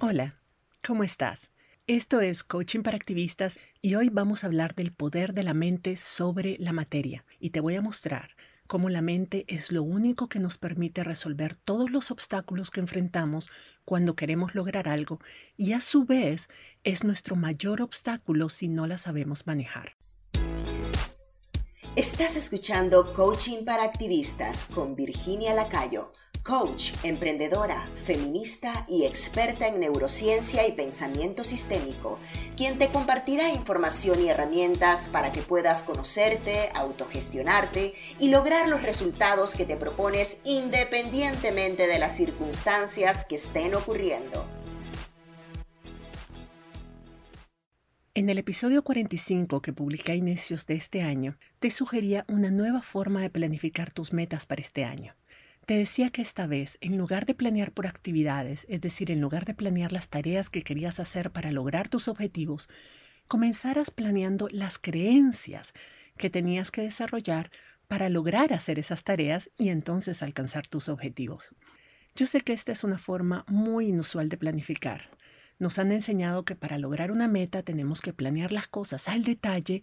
Hola, ¿cómo estás? Esto es Coaching para Activistas y hoy vamos a hablar del poder de la mente sobre la materia y te voy a mostrar cómo la mente es lo único que nos permite resolver todos los obstáculos que enfrentamos cuando queremos lograr algo y a su vez es nuestro mayor obstáculo si no la sabemos manejar. Estás escuchando Coaching para Activistas con Virginia Lacayo coach, emprendedora, feminista y experta en neurociencia y pensamiento sistémico, quien te compartirá información y herramientas para que puedas conocerte, autogestionarte y lograr los resultados que te propones independientemente de las circunstancias que estén ocurriendo. En el episodio 45 que publiqué a inicios de este año, te sugería una nueva forma de planificar tus metas para este año. Te decía que esta vez, en lugar de planear por actividades, es decir, en lugar de planear las tareas que querías hacer para lograr tus objetivos, comenzaras planeando las creencias que tenías que desarrollar para lograr hacer esas tareas y entonces alcanzar tus objetivos. Yo sé que esta es una forma muy inusual de planificar. Nos han enseñado que para lograr una meta tenemos que planear las cosas al detalle,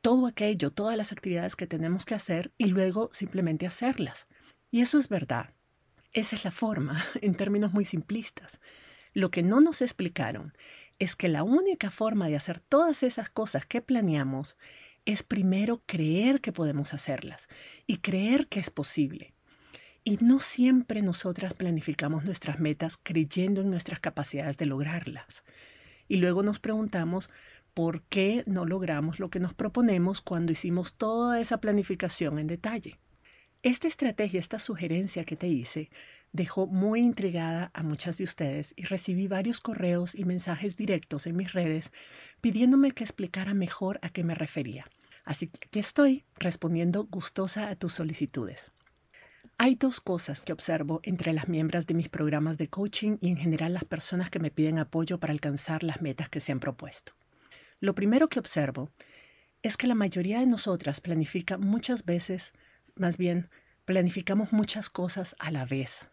todo aquello, todas las actividades que tenemos que hacer y luego simplemente hacerlas. Y eso es verdad. Esa es la forma, en términos muy simplistas. Lo que no nos explicaron es que la única forma de hacer todas esas cosas que planeamos es primero creer que podemos hacerlas y creer que es posible. Y no siempre nosotras planificamos nuestras metas creyendo en nuestras capacidades de lograrlas. Y luego nos preguntamos por qué no logramos lo que nos proponemos cuando hicimos toda esa planificación en detalle. Esta estrategia, esta sugerencia que te hice, dejó muy intrigada a muchas de ustedes y recibí varios correos y mensajes directos en mis redes pidiéndome que explicara mejor a qué me refería. Así que aquí estoy respondiendo gustosa a tus solicitudes. Hay dos cosas que observo entre las miembros de mis programas de coaching y en general las personas que me piden apoyo para alcanzar las metas que se han propuesto. Lo primero que observo es que la mayoría de nosotras planifica muchas veces más bien, planificamos muchas cosas a la vez.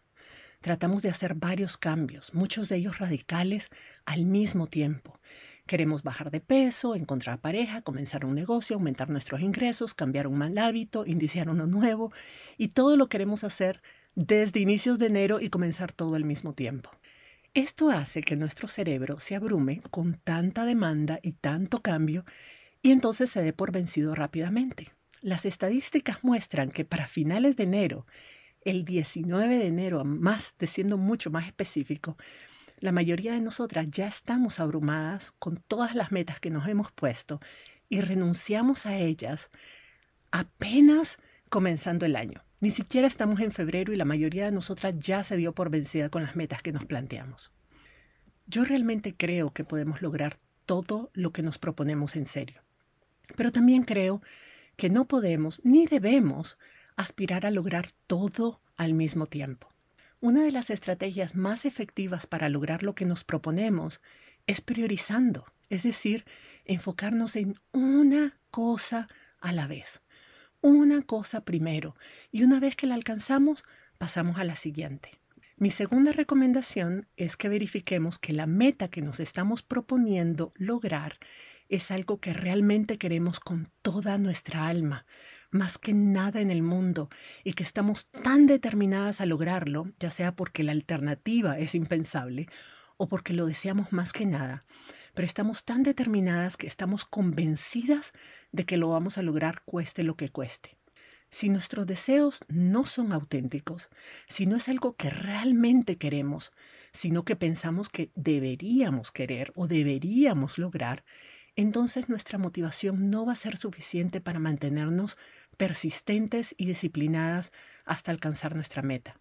Tratamos de hacer varios cambios, muchos de ellos radicales, al mismo tiempo. Queremos bajar de peso, encontrar pareja, comenzar un negocio, aumentar nuestros ingresos, cambiar un mal hábito, iniciar uno nuevo, y todo lo queremos hacer desde inicios de enero y comenzar todo al mismo tiempo. Esto hace que nuestro cerebro se abrume con tanta demanda y tanto cambio y entonces se dé por vencido rápidamente. Las estadísticas muestran que para finales de enero, el 19 de enero, más de siendo mucho más específico, la mayoría de nosotras ya estamos abrumadas con todas las metas que nos hemos puesto y renunciamos a ellas apenas comenzando el año. Ni siquiera estamos en febrero y la mayoría de nosotras ya se dio por vencida con las metas que nos planteamos. Yo realmente creo que podemos lograr todo lo que nos proponemos en serio. Pero también creo que no podemos ni debemos aspirar a lograr todo al mismo tiempo. Una de las estrategias más efectivas para lograr lo que nos proponemos es priorizando, es decir, enfocarnos en una cosa a la vez, una cosa primero, y una vez que la alcanzamos, pasamos a la siguiente. Mi segunda recomendación es que verifiquemos que la meta que nos estamos proponiendo lograr es algo que realmente queremos con toda nuestra alma, más que nada en el mundo, y que estamos tan determinadas a lograrlo, ya sea porque la alternativa es impensable o porque lo deseamos más que nada, pero estamos tan determinadas que estamos convencidas de que lo vamos a lograr cueste lo que cueste. Si nuestros deseos no son auténticos, si no es algo que realmente queremos, sino que pensamos que deberíamos querer o deberíamos lograr, entonces nuestra motivación no va a ser suficiente para mantenernos persistentes y disciplinadas hasta alcanzar nuestra meta.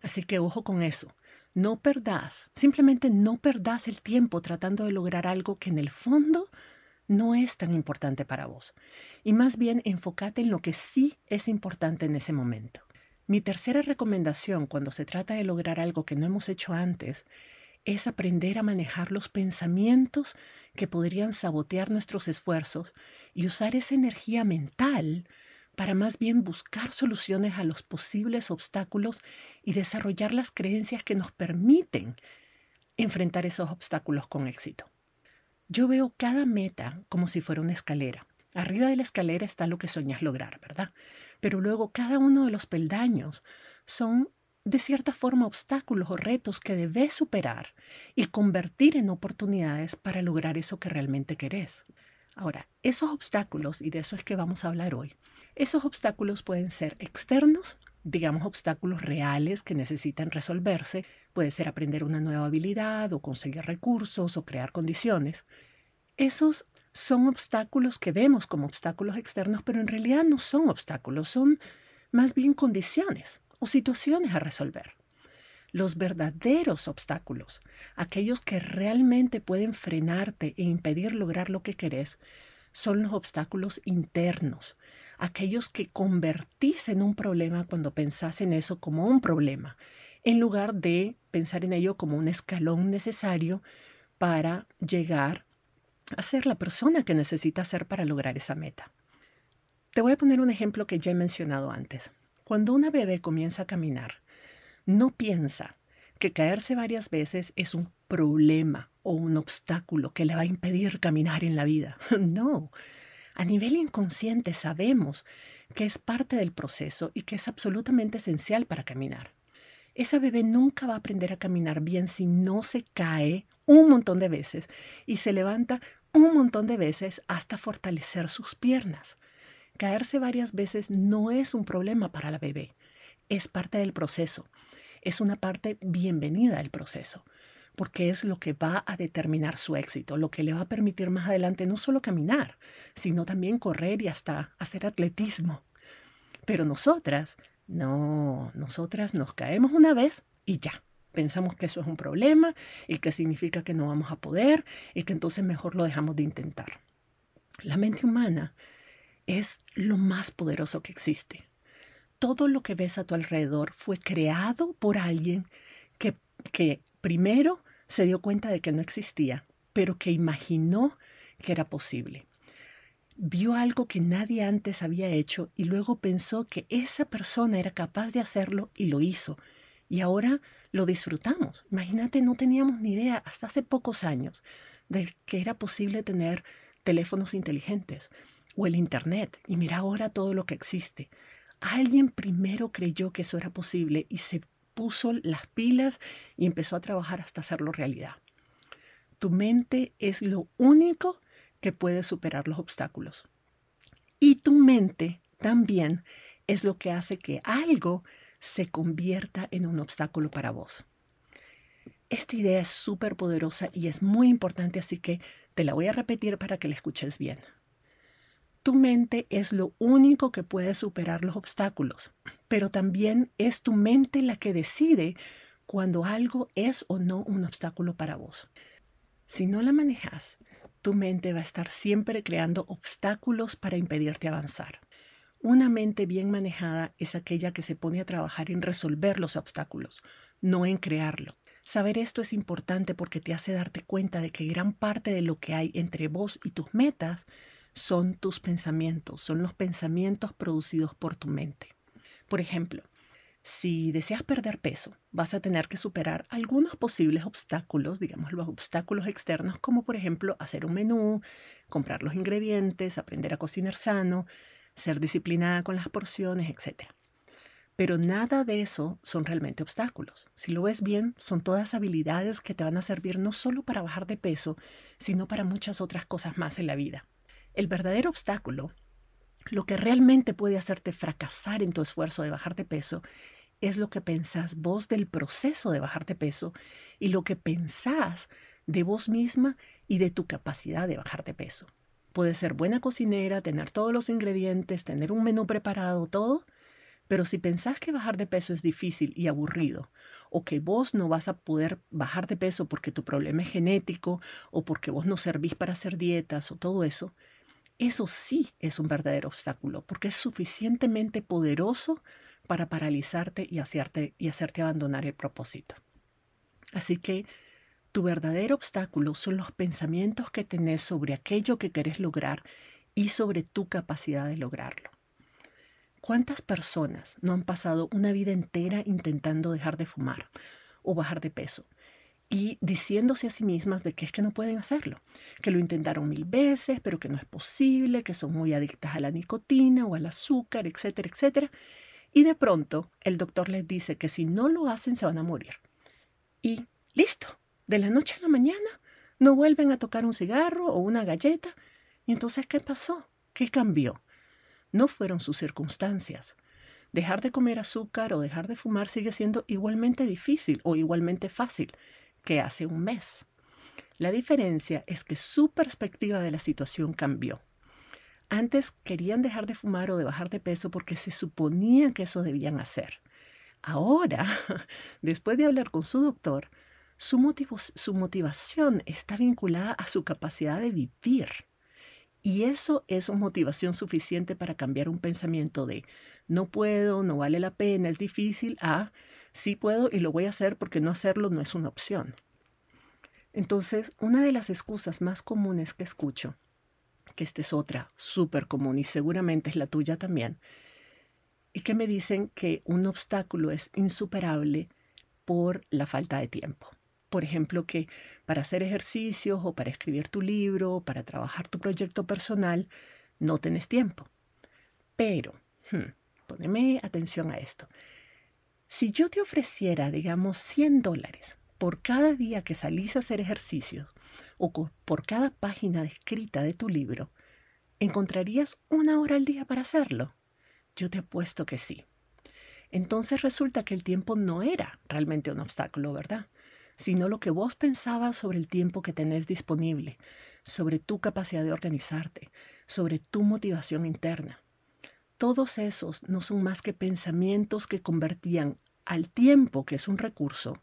Así que ojo con eso. No perdás, simplemente no perdás el tiempo tratando de lograr algo que en el fondo no es tan importante para vos. Y más bien enfócate en lo que sí es importante en ese momento. Mi tercera recomendación cuando se trata de lograr algo que no hemos hecho antes es aprender a manejar los pensamientos que podrían sabotear nuestros esfuerzos y usar esa energía mental para más bien buscar soluciones a los posibles obstáculos y desarrollar las creencias que nos permiten enfrentar esos obstáculos con éxito. Yo veo cada meta como si fuera una escalera. Arriba de la escalera está lo que soñas lograr, ¿verdad? Pero luego cada uno de los peldaños son de cierta forma obstáculos o retos que debes superar y convertir en oportunidades para lograr eso que realmente querés. Ahora, esos obstáculos, y de eso es que vamos a hablar hoy, esos obstáculos pueden ser externos, digamos obstáculos reales que necesitan resolverse, puede ser aprender una nueva habilidad o conseguir recursos o crear condiciones. Esos son obstáculos que vemos como obstáculos externos, pero en realidad no son obstáculos, son más bien condiciones o situaciones a resolver. Los verdaderos obstáculos, aquellos que realmente pueden frenarte e impedir lograr lo que querés, son los obstáculos internos, aquellos que convertís en un problema cuando pensás en eso como un problema, en lugar de pensar en ello como un escalón necesario para llegar a ser la persona que necesitas ser para lograr esa meta. Te voy a poner un ejemplo que ya he mencionado antes. Cuando una bebé comienza a caminar, no piensa que caerse varias veces es un problema o un obstáculo que le va a impedir caminar en la vida. No, a nivel inconsciente sabemos que es parte del proceso y que es absolutamente esencial para caminar. Esa bebé nunca va a aprender a caminar bien si no se cae un montón de veces y se levanta un montón de veces hasta fortalecer sus piernas. Caerse varias veces no es un problema para la bebé, es parte del proceso, es una parte bienvenida del proceso, porque es lo que va a determinar su éxito, lo que le va a permitir más adelante no solo caminar, sino también correr y hasta hacer atletismo. Pero nosotras, no, nosotras nos caemos una vez y ya. Pensamos que eso es un problema y que significa que no vamos a poder y que entonces mejor lo dejamos de intentar. La mente humana es lo más poderoso que existe. Todo lo que ves a tu alrededor fue creado por alguien que, que primero se dio cuenta de que no existía, pero que imaginó que era posible. Vio algo que nadie antes había hecho y luego pensó que esa persona era capaz de hacerlo y lo hizo. Y ahora lo disfrutamos. Imagínate, no teníamos ni idea hasta hace pocos años de que era posible tener teléfonos inteligentes, o el Internet. Y mira ahora todo lo que existe. Alguien primero creyó que eso era posible y se puso las pilas y empezó a trabajar hasta hacerlo realidad. Tu mente es lo único que puede superar los obstáculos. Y tu mente también es lo que hace que algo se convierta en un obstáculo para vos. Esta idea es súper poderosa y es muy importante, así que te la voy a repetir para que la escuches bien. Tu mente es lo único que puede superar los obstáculos, pero también es tu mente la que decide cuando algo es o no un obstáculo para vos. Si no la manejas, tu mente va a estar siempre creando obstáculos para impedirte avanzar. Una mente bien manejada es aquella que se pone a trabajar en resolver los obstáculos, no en crearlo. Saber esto es importante porque te hace darte cuenta de que gran parte de lo que hay entre vos y tus metas son tus pensamientos, son los pensamientos producidos por tu mente. Por ejemplo, si deseas perder peso, vas a tener que superar algunos posibles obstáculos, digamos los obstáculos externos, como por ejemplo hacer un menú, comprar los ingredientes, aprender a cocinar sano, ser disciplinada con las porciones, etc. Pero nada de eso son realmente obstáculos. Si lo ves bien, son todas habilidades que te van a servir no solo para bajar de peso, sino para muchas otras cosas más en la vida. El verdadero obstáculo, lo que realmente puede hacerte fracasar en tu esfuerzo de bajar de peso, es lo que pensás vos del proceso de bajar de peso y lo que pensás de vos misma y de tu capacidad de bajar de peso. Puedes ser buena cocinera, tener todos los ingredientes, tener un menú preparado, todo, pero si pensás que bajar de peso es difícil y aburrido, o que vos no vas a poder bajar de peso porque tu problema es genético, o porque vos no servís para hacer dietas, o todo eso, eso sí es un verdadero obstáculo, porque es suficientemente poderoso para paralizarte y hacerte, y hacerte abandonar el propósito. Así que tu verdadero obstáculo son los pensamientos que tenés sobre aquello que querés lograr y sobre tu capacidad de lograrlo. ¿Cuántas personas no han pasado una vida entera intentando dejar de fumar o bajar de peso? Y diciéndose a sí mismas de que es que no pueden hacerlo, que lo intentaron mil veces, pero que no es posible, que son muy adictas a la nicotina o al azúcar, etcétera, etcétera. Y de pronto el doctor les dice que si no lo hacen se van a morir. Y listo, de la noche a la mañana no vuelven a tocar un cigarro o una galleta. ¿Y entonces qué pasó? ¿Qué cambió? No fueron sus circunstancias. Dejar de comer azúcar o dejar de fumar sigue siendo igualmente difícil o igualmente fácil que hace un mes. La diferencia es que su perspectiva de la situación cambió. Antes querían dejar de fumar o de bajar de peso porque se suponía que eso debían hacer. Ahora, después de hablar con su doctor, su, motivación está vinculada a su capacidad de vivir. Y eso es una motivación suficiente para cambiar un pensamiento de no puedo, no vale la pena, es difícil, a sí puedo y lo voy a hacer porque no hacerlo no es una opción. Entonces, una de las excusas más comunes que escucho, que esta es otra súper común y seguramente es la tuya también, y que me dicen que un obstáculo es insuperable por la falta de tiempo. Por ejemplo, que para hacer ejercicios o para escribir tu libro o para trabajar tu proyecto personal, no tenés tiempo. Pero, hmm, atención a esto. Si yo te ofreciera, digamos, 100 dólares por cada día que salís a hacer ejercicios o por cada página escrita de tu libro, ¿encontrarías una hora al día para hacerlo? Yo te apuesto que sí. Entonces resulta que el tiempo no era realmente un obstáculo, ¿verdad? Sino lo que vos pensabas sobre el tiempo que tenés disponible, sobre tu capacidad de organizarte, sobre tu motivación interna. Todos esos no son más que pensamientos que convertían al tiempo, que es un recurso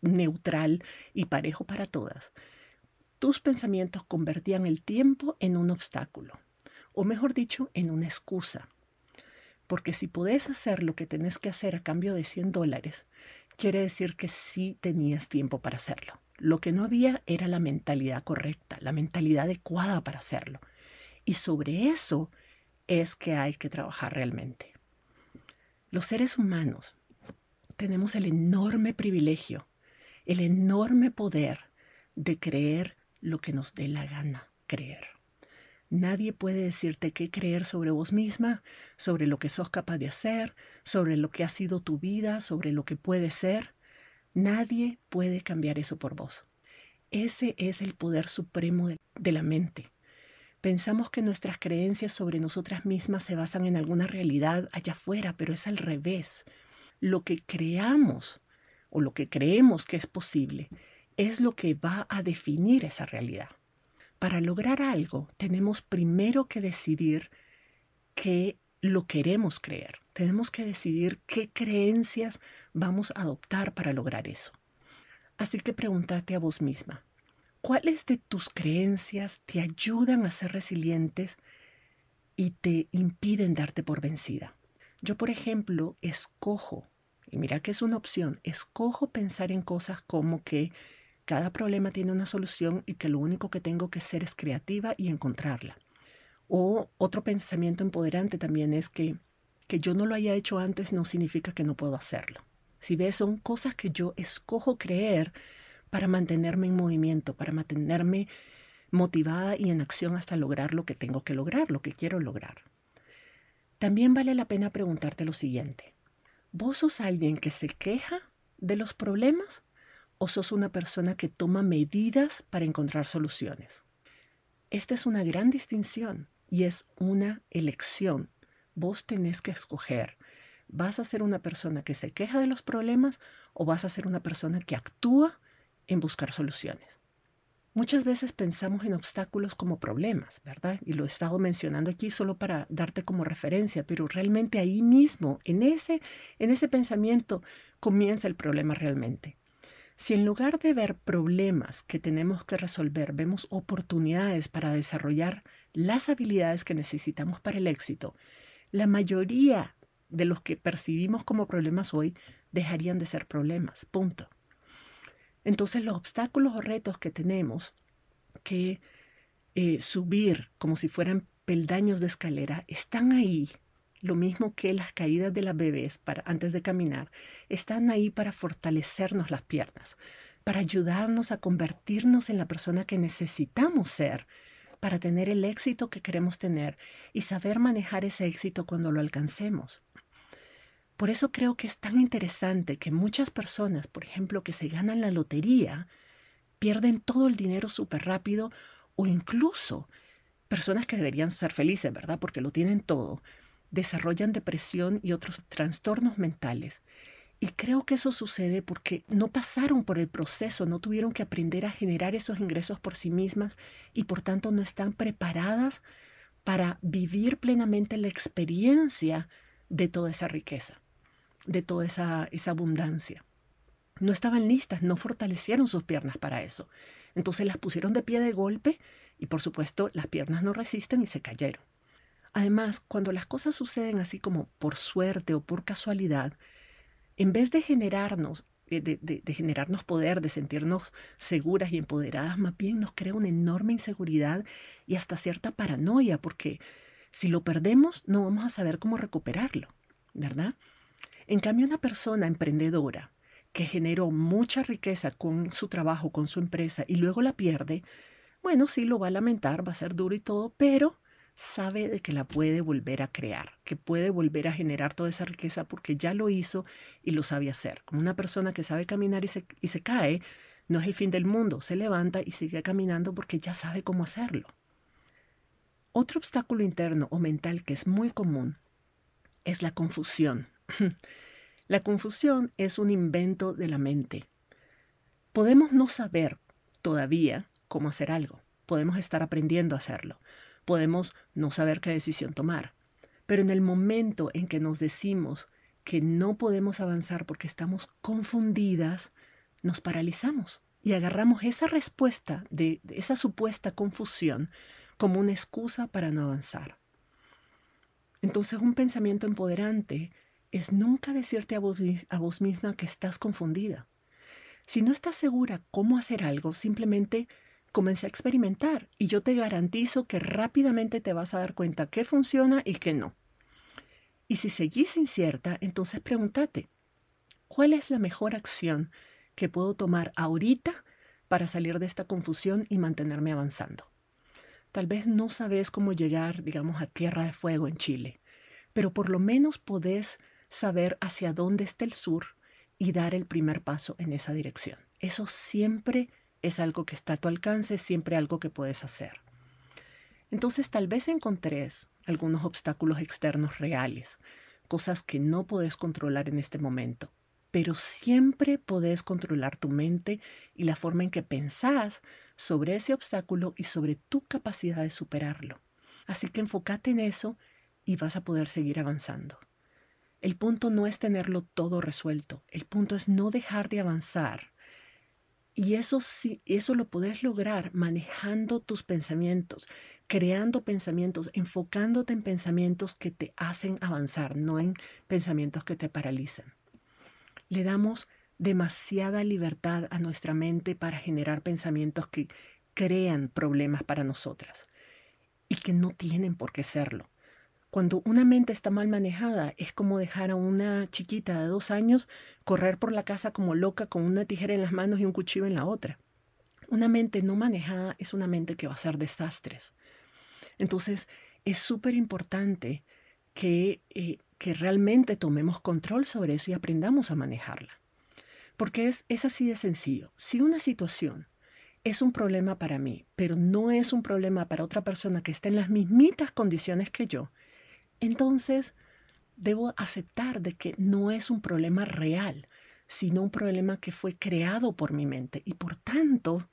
neutral y parejo para todas, tus pensamientos convertían el tiempo en un obstáculo, o mejor dicho, en una excusa. Porque si podés hacer lo que tenés que hacer a cambio de 100 dólares, quiere decir que sí tenías tiempo para hacerlo. Lo que no había era la mentalidad correcta, la mentalidad adecuada para hacerlo. Y sobre eso es que hay que trabajar realmente. Los seres humanos tenemos el enorme privilegio, el enorme poder de creer lo que nos dé la gana creer. Nadie puede decirte qué creer sobre vos misma, sobre lo que sos capaz de hacer, sobre lo que ha sido tu vida, sobre lo que puede ser. Nadie puede cambiar eso por vos. Ese es el poder supremo de, la mente. Pensamos que nuestras creencias sobre nosotras mismas se basan en alguna realidad allá afuera, pero es al revés lo que creamos o lo que creemos que es posible es lo que va a definir esa realidad. Para lograr algo tenemos primero que decidir qué lo queremos creer. Tenemos que decidir qué creencias vamos a adoptar para lograr eso. Así que pregúntate a vos misma, ¿cuáles de tus creencias te ayudan a ser resilientes y te impiden darte por vencida? Yo, por ejemplo, escojo, y mira que es una opción, escojo pensar en cosas como que cada problema tiene una solución y que lo único que tengo que hacer es creativa y encontrarla. O otro pensamiento empoderante también es que que yo no lo haya hecho antes no significa que no puedo hacerlo. Si ves, son cosas que yo escojo creer para mantenerme en movimiento, para mantenerme motivada y en acción hasta lograr lo que tengo que lograr, lo que quiero lograr. También vale la pena preguntarte lo siguiente. ¿Vos sos alguien que se queja de los problemas o sos una persona que toma medidas para encontrar soluciones? Esta es una gran distinción y es una elección. Vos tenés que escoger. ¿Vas a ser una persona que se queja de los problemas o vas a ser una persona que actúa en buscar soluciones? Muchas veces pensamos en obstáculos como problemas, ¿verdad? Y lo he estado mencionando aquí solo para darte como referencia, pero realmente ahí mismo, en ese, en ese pensamiento, comienza el problema realmente. Si en lugar de ver problemas que tenemos que resolver, vemos oportunidades para desarrollar las habilidades que necesitamos para el éxito, la mayoría de los que percibimos como problemas hoy dejarían de ser problemas. Punto. Entonces los obstáculos o retos que tenemos que eh, subir como si fueran peldaños de escalera están ahí. Lo mismo que las caídas de las bebés para, antes de caminar, están ahí para fortalecernos las piernas, para ayudarnos a convertirnos en la persona que necesitamos ser para tener el éxito que queremos tener y saber manejar ese éxito cuando lo alcancemos. Por eso creo que es tan interesante que muchas personas, por ejemplo, que se ganan la lotería, pierden todo el dinero súper rápido o incluso personas que deberían ser felices, ¿verdad? Porque lo tienen todo, desarrollan depresión y otros trastornos mentales. Y creo que eso sucede porque no pasaron por el proceso, no tuvieron que aprender a generar esos ingresos por sí mismas y por tanto no están preparadas para vivir plenamente la experiencia de toda esa riqueza, de toda esa, esa abundancia. No estaban listas, no fortalecieron sus piernas para eso. Entonces las pusieron de pie de golpe y por supuesto las piernas no resisten y se cayeron. Además, cuando las cosas suceden así como por suerte o por casualidad, en vez de generarnos, eh, de, generarnos poder, de sentirnos seguras y empoderadas, más bien nos crea una enorme inseguridad y hasta cierta paranoia, porque si lo perdemos no vamos a saber cómo recuperarlo, ¿verdad? En cambio, una persona emprendedora que generó mucha riqueza con su trabajo, con su empresa y luego la pierde, bueno, sí lo va a lamentar, va a ser duro y todo, pero sabe de que la puede volver a crear, que puede volver a generar toda esa riqueza porque ya lo hizo y lo sabe hacer. Como una persona que sabe caminar y se, y se cae, no es el fin del mundo, se levanta y sigue caminando porque ya sabe cómo hacerlo. Otro obstáculo interno o mental que es muy común es la confusión. La confusión es un invento de la mente. Podemos no saber todavía cómo hacer algo, podemos estar aprendiendo a hacerlo, podemos no saber qué decisión tomar. Pero en el momento en que nos decimos que no podemos avanzar porque estamos confundidas, nos paralizamos y agarramos esa respuesta de, esa supuesta confusión como una excusa para no avanzar. Entonces un pensamiento empoderante es nunca decirte a vos, a vos misma que estás confundida. Si no estás segura cómo hacer algo, simplemente comencé a experimentar y yo te garantizo que rápidamente te vas a dar cuenta qué funciona y qué no. Y si seguís incierta, entonces pregúntate, ¿cuál es la mejor acción que puedo tomar ahorita para salir de esta confusión y mantenerme avanzando? Tal vez no sabes cómo llegar, digamos, a Tierra de Fuego en Chile, pero por lo menos podés saber hacia dónde está el sur y dar el primer paso en esa dirección. Eso siempre es algo que está a tu alcance, siempre algo que puedes hacer. Entonces tal vez encontres algunos obstáculos externos reales, cosas que no puedes controlar en este momento, pero siempre puedes controlar tu mente y la forma en que pensás sobre ese obstáculo y sobre tu capacidad de superarlo. Así que enfócate en eso y vas a poder seguir avanzando. El punto no es tenerlo todo resuelto, el punto es no dejar de avanzar y eso sí, eso lo puedes lograr manejando tus pensamientos, creando pensamientos, enfocándote en pensamientos que te hacen avanzar, no en pensamientos que te paralizan. Le damos demasiada libertad a nuestra mente para generar pensamientos que crean problemas para nosotras y que no tienen por qué serlo. Cuando una mente está mal manejada, es como dejar a una chiquita de dos años correr por la casa como loca con una tijera en las manos y un cuchillo en la otra. Una mente no manejada es una mente que va a hacer desastres. Entonces, es súper importante que, eh, que realmente tomemos control sobre eso y aprendamos a manejarla. Porque es, es así de sencillo. Si una situación es un problema para mí, pero no es un problema para otra persona que está en las mismitas condiciones que yo, entonces debo aceptar de que no es un problema real, sino un problema que fue creado por mi mente y por tanto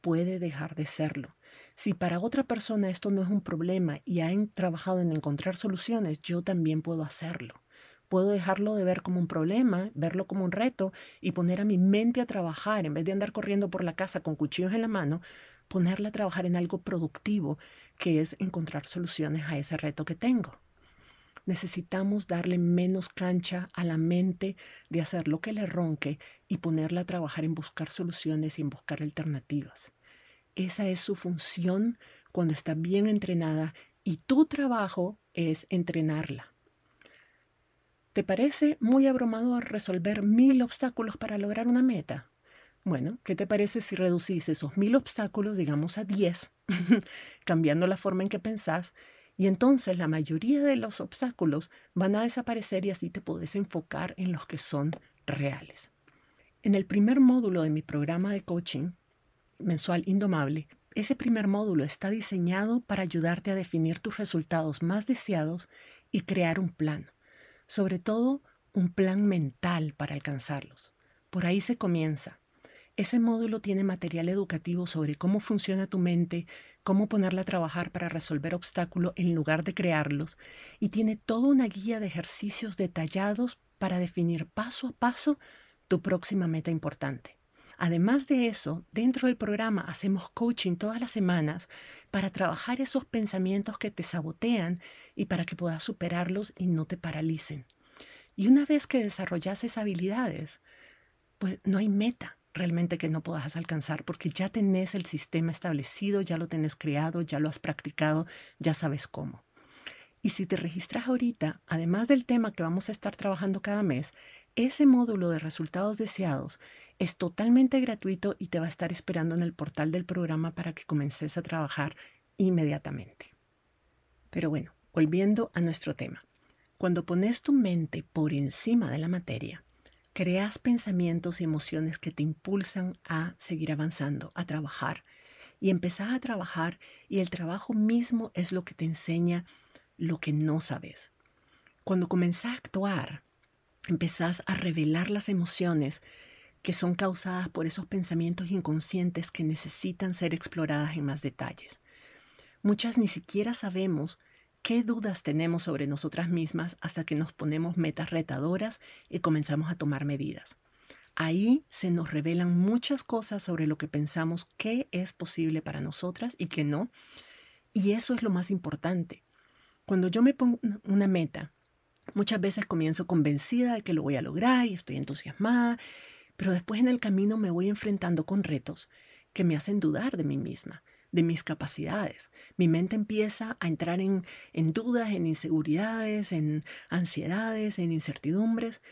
puede dejar de serlo. Si para otra persona esto no es un problema y han trabajado en encontrar soluciones, yo también puedo hacerlo. Puedo dejarlo de ver como un problema, verlo como un reto y poner a mi mente a trabajar, en vez de andar corriendo por la casa con cuchillos en la mano, ponerla a trabajar en algo productivo, que es encontrar soluciones a ese reto que tengo necesitamos darle menos cancha a la mente de hacer lo que le ronque y ponerla a trabajar en buscar soluciones y en buscar alternativas. Esa es su función cuando está bien entrenada y tu trabajo es entrenarla. ¿Te parece muy abrumador resolver mil obstáculos para lograr una meta? Bueno, ¿qué te parece si reducís esos mil obstáculos, digamos, a 10, cambiando la forma en que pensás? Y entonces la mayoría de los obstáculos van a desaparecer y así te podés enfocar en los que son reales. En el primer módulo de mi programa de coaching mensual Indomable, ese primer módulo está diseñado para ayudarte a definir tus resultados más deseados y crear un plan, sobre todo un plan mental para alcanzarlos. Por ahí se comienza. Ese módulo tiene material educativo sobre cómo funciona tu mente, cómo ponerla a trabajar para resolver obstáculos en lugar de crearlos, y tiene toda una guía de ejercicios detallados para definir paso a paso tu próxima meta importante. Además de eso, dentro del programa hacemos coaching todas las semanas para trabajar esos pensamientos que te sabotean y para que puedas superarlos y no te paralicen. Y una vez que desarrollas esas habilidades, pues no hay meta realmente que no puedas alcanzar porque ya tenés el sistema establecido, ya lo tenés creado, ya lo has practicado, ya sabes cómo. Y si te registras ahorita, además del tema que vamos a estar trabajando cada mes, ese módulo de resultados deseados es totalmente gratuito y te va a estar esperando en el portal del programa para que comences a trabajar inmediatamente. Pero bueno, volviendo a nuestro tema. Cuando pones tu mente por encima de la materia, creas pensamientos y emociones que te impulsan a seguir avanzando, a trabajar. Y empezás a trabajar y el trabajo mismo es lo que te enseña lo que no sabes. Cuando comenzás a actuar, empezás a revelar las emociones que son causadas por esos pensamientos inconscientes que necesitan ser exploradas en más detalles. Muchas ni siquiera sabemos qué dudas tenemos sobre nosotras mismas hasta que nos ponemos metas retadoras y comenzamos a tomar medidas. Ahí se nos revelan muchas cosas sobre lo que pensamos que es posible para nosotras y que no. Y eso es lo más importante. Cuando yo me pongo una meta, muchas veces comienzo convencida de que lo voy a lograr y estoy entusiasmada, pero después en el camino me voy enfrentando con retos que me hacen dudar de mí misma de mis capacidades. Mi mente empieza a entrar en, en dudas, en inseguridades, en ansiedades, en incertidumbres.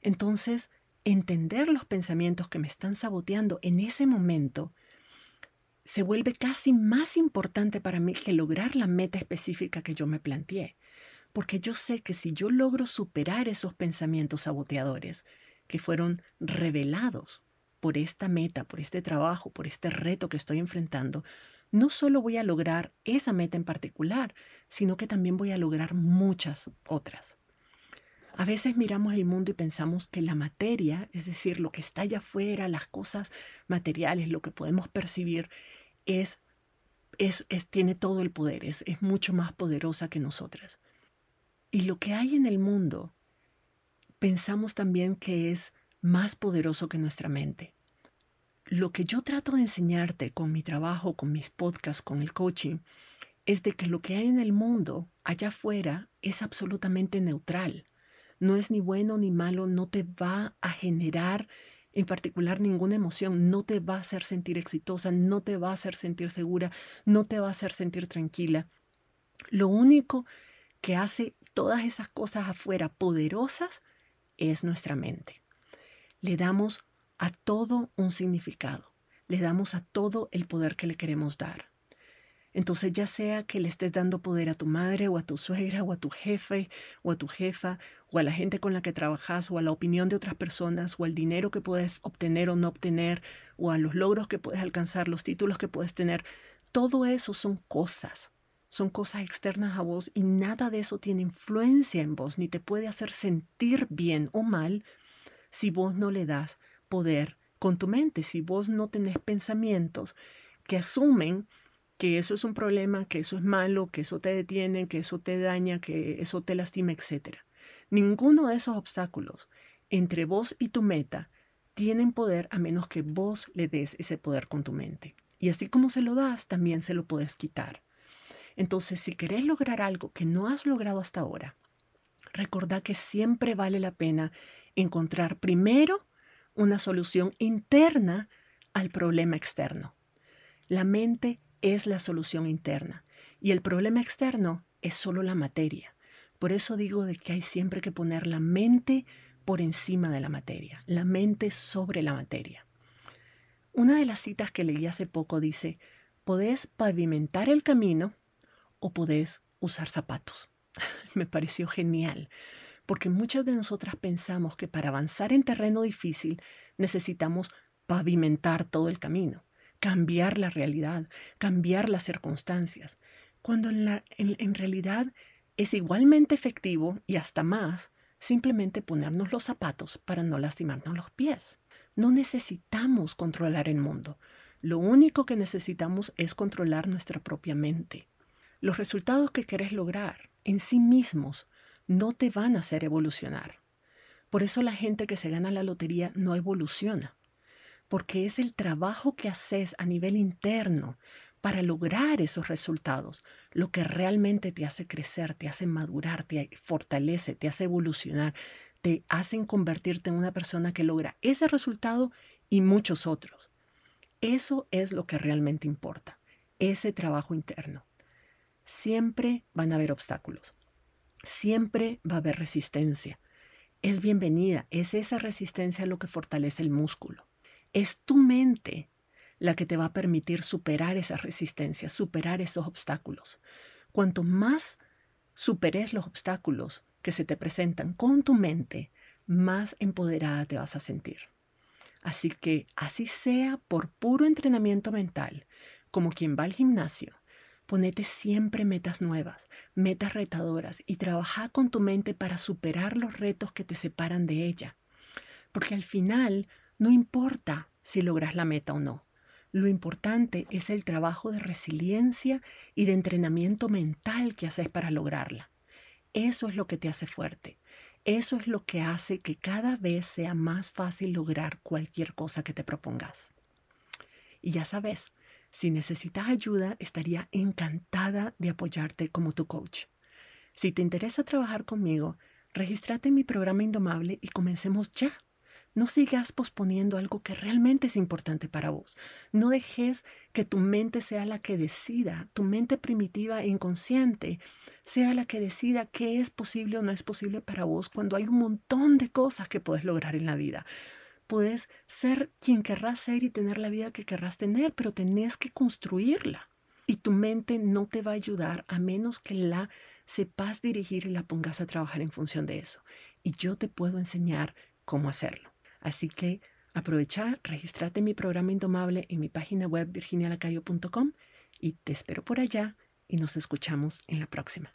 Entonces, entender los pensamientos que me están saboteando en ese momento se vuelve casi más importante para mí que lograr la meta específica que yo me planteé. Porque yo sé que si yo logro superar esos pensamientos saboteadores que fueron revelados por esta meta, por este trabajo, por este reto que estoy enfrentando, no solo voy a lograr esa meta en particular, sino que también voy a lograr muchas otras. A veces miramos el mundo y pensamos que la materia, es decir, lo que está allá afuera, las cosas materiales, lo que podemos percibir, es, es, tiene todo el poder, es, es mucho más poderosa que nosotras. Y lo que hay en el mundo, pensamos también que es más poderoso que nuestra mente lo que yo trato de enseñarte con mi trabajo, con mis podcasts, con el coaching, es de que lo que hay en el mundo, allá afuera, es absolutamente neutral. No es ni bueno ni malo, no te va a generar en particular ninguna emoción, no te va a hacer sentir exitosa, no te va a hacer sentir segura, no te va a hacer sentir tranquila. Lo único que hace todas esas cosas afuera poderosas es nuestra mente. Le damos a todo un significado, le damos a todo el poder que le queremos dar. Entonces ya sea que le estés dando poder a tu madre o a tu suegra o a tu jefe o a tu jefa o a la gente con la que trabajas o a la opinión de otras personas o al dinero que puedes obtener o no obtener o a los logros que puedes alcanzar, los títulos que puedes tener, todo eso son cosas, son cosas externas a vos y nada de eso tiene influencia en vos ni te puede hacer sentir bien o mal si vos no le das poder con tu mente si vos no tenés pensamientos que asumen que eso es un problema, que eso es malo, que eso te detiene, que eso te daña, que eso te lastima, etc. Ninguno de esos obstáculos entre vos y tu meta tienen poder a menos que vos le des ese poder con tu mente. Y así como se lo das, también se lo puedes quitar. Entonces, si querés lograr algo que no has logrado hasta ahora, recordá que siempre vale la pena encontrar primero una solución interna al problema externo. La mente es la solución interna y el problema externo es solo la materia. Por eso digo de que hay siempre que poner la mente por encima de la materia, la mente sobre la materia. Una de las citas que leí hace poco dice, podés pavimentar el camino o podés usar zapatos. Me pareció genial, porque muchas de nosotras pensamos que para avanzar en terreno difícil necesitamos pavimentar todo el camino, cambiar la realidad, cambiar las circunstancias, cuando en, realidad es igualmente efectivo y hasta más simplemente ponernos los zapatos para no lastimarnos los pies. No necesitamos controlar el mundo. Lo único que necesitamos es controlar nuestra propia mente. Los resultados que quieres lograr en sí mismos no te van a hacer evolucionar. Por eso la gente que se gana la lotería no evoluciona, porque es el trabajo que haces a nivel interno para lograr esos resultados lo que realmente te hace crecer, te hace madurar, te fortalece, te hace evolucionar, te hacen convertirte en una persona que logra ese resultado y muchos otros. Eso es lo que realmente importa, ese trabajo interno. Siempre van a haber obstáculos, siempre va a haber resistencia. Es bienvenida, es esa resistencia lo que fortalece el músculo. Es tu mente la que te va a permitir superar esa resistencia, superar esos obstáculos. Cuanto más superes los obstáculos que se te presentan con tu mente, más empoderada te vas a sentir. Así que así sea por puro entrenamiento mental, como quien va al gimnasio, ponete siempre metas nuevas, metas retadoras y trabaja con tu mente para superar los retos que te separan de ella. Porque al final no importa si logras la meta o no. Lo importante es el trabajo de resiliencia y de entrenamiento mental que haces para lograrla. Eso es lo que te hace fuerte. Eso es lo que hace que cada vez sea más fácil lograr cualquier cosa que te propongas. Y ya sabes, si necesitas ayuda, estaría encantada de apoyarte como tu coach. Si te interesa trabajar conmigo, regístrate en mi programa Indomable y comencemos ya. No sigas posponiendo algo que realmente es importante para vos. No dejes que tu mente sea la que decida, tu mente primitiva e inconsciente sea la que decida qué es posible o no es posible para vos cuando hay un montón de cosas que puedes lograr en la vida. Puedes ser quien querrás ser y tener la vida que querrás tener, pero tenés que construirla. Y tu mente no te va a ayudar a menos que la sepas dirigir y la pongas a trabajar en función de eso. Y yo te puedo enseñar cómo hacerlo. Así que aprovecha, registrate en mi programa Indomable en mi página web virginialacayo.com y te espero por allá y nos escuchamos en la próxima.